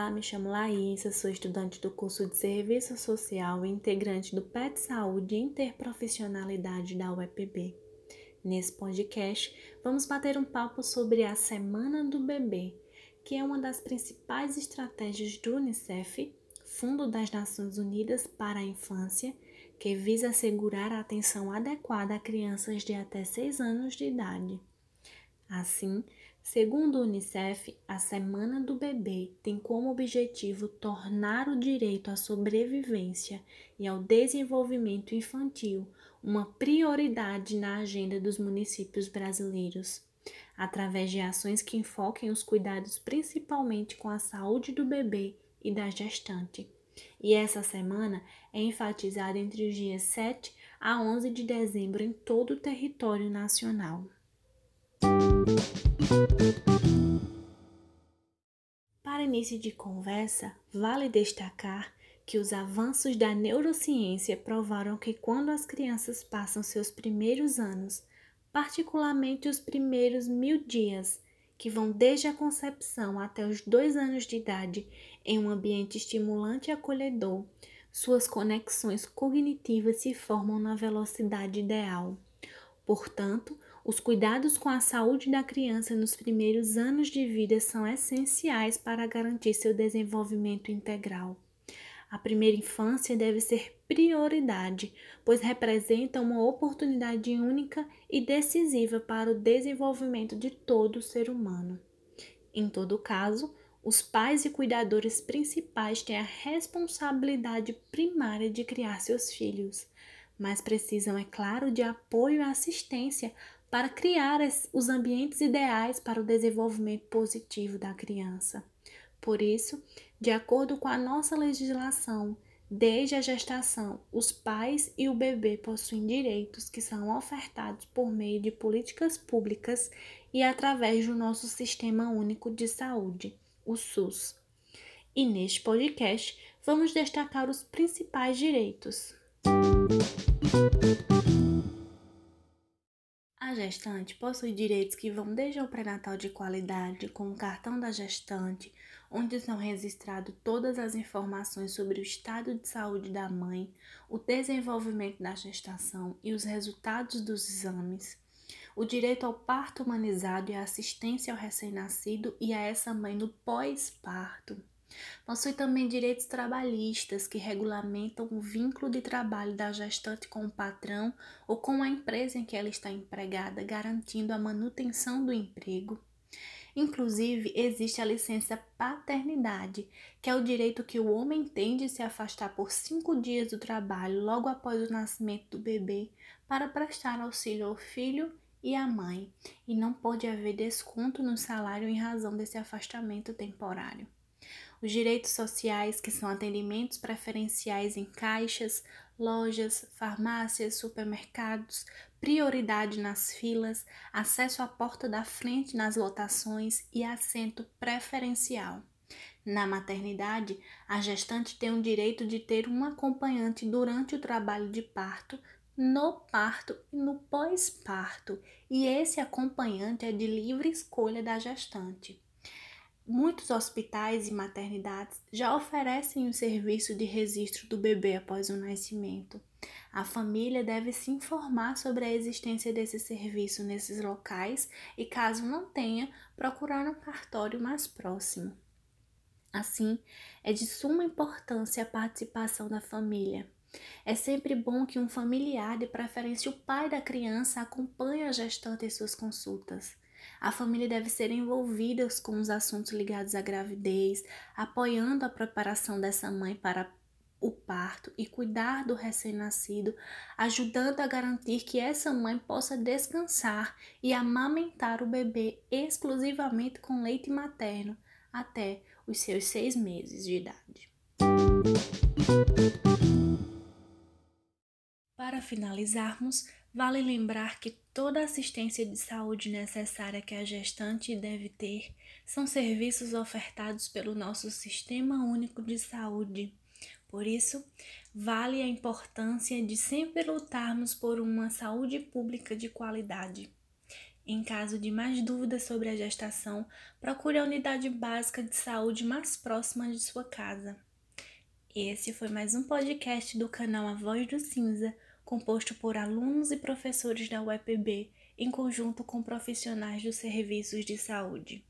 Olá, me chamo Laísa, sou estudante do curso de Serviço Social e integrante do PET Saúde Interprofissionalidade da UEPB. Nesse podcast, vamos bater um papo sobre a Semana do Bebê, que é uma das principais estratégias do UNICEF, Fundo das Nações Unidas para a Infância, que visa assegurar a atenção adequada a crianças de até 6 anos de idade. Assim, Segundo o Unicef, a Semana do Bebê tem como objetivo tornar o direito à sobrevivência e ao desenvolvimento infantil uma prioridade na agenda dos municípios brasileiros, através de ações que enfoquem os cuidados principalmente com a saúde do bebê e da gestante. E essa semana é enfatizada entre os dias 7 a 11 de dezembro em todo o território nacional. Para início de conversa, vale destacar que os avanços da neurociência provaram que quando as crianças passam seus primeiros anos, particularmente os primeiros mil dias, que vão desde a concepção até os dois anos de idade, em um ambiente estimulante e acolhedor, suas conexões cognitivas se formam na velocidade ideal. Portanto, os cuidados com a saúde da criança nos primeiros anos de vida são essenciais para garantir seu desenvolvimento integral. A primeira infância deve ser prioridade, pois representa uma oportunidade única e decisiva para o desenvolvimento de todo ser humano. Em todo caso, os pais e cuidadores principais têm a responsabilidade primária de criar seus filhos, mas precisam, é claro, de apoio e assistência para criar os ambientes ideais para o desenvolvimento positivo da criança. Por isso, de acordo com a nossa legislação, desde a gestação, os pais e o bebê possuem direitos que são ofertados por meio de políticas públicas e através do nosso Sistema Único de Saúde, o SUS. E neste podcast, vamos destacar os principais direitos. A gestante possui direitos que vão desde o pré-natal de qualidade, com o cartão da gestante, onde são registradas todas as informações sobre o estado de saúde da mãe, o desenvolvimento da gestação e os resultados dos exames, o direito ao parto humanizado e a assistência ao recém-nascido e a essa mãe no pós-parto Possui também direitos trabalhistas que regulamentam o vínculo de trabalho da gestante com o patrão ou com a empresa em que ela está empregada, garantindo a manutenção do emprego. Inclusive, existe a licença paternidade, que é o direito que o homem tem de se afastar por cinco dias do trabalho logo após o nascimento do bebê para prestar auxílio ao filho e à mãe, e não pode haver desconto no salário em razão desse afastamento temporário os direitos sociais, que são atendimentos preferenciais em caixas, lojas, farmácias, supermercados, prioridade nas filas, acesso à porta da frente nas lotações e assento preferencial. Na maternidade, a gestante tem o direito de ter um acompanhante durante o trabalho de parto, no parto e no pós-parto, e esse acompanhante é de livre escolha da gestante. Muitos hospitais e maternidades já oferecem o serviço de registro do bebê após o nascimento. A família deve se informar sobre a existência desse serviço nesses locais e, caso não tenha, procurar um cartório mais próximo. Assim, é de suma importância a participação da família. É sempre bom que um familiar, de preferência o pai da criança, acompanhe a gestante em suas consultas. A família deve ser envolvida com os assuntos ligados à gravidez, apoiando a preparação dessa mãe para o parto e cuidar do recém-nascido, ajudando a garantir que essa mãe possa descansar e amamentar o bebê exclusivamente com leite materno até os seus seis meses de idade. Para finalizarmos, vale lembrar que toda assistência de saúde necessária que a gestante deve ter são serviços ofertados pelo nosso Sistema Único de Saúde. Por isso, vale a importância de sempre lutarmos por uma saúde pública de qualidade. Em caso de mais dúvidas sobre a gestação, procure a unidade básica de saúde mais próxima de sua casa. Esse foi mais um podcast do canal A Voz do Cinza, composto por alunos e professores da UEPB, em conjunto com profissionais dos serviços de saúde.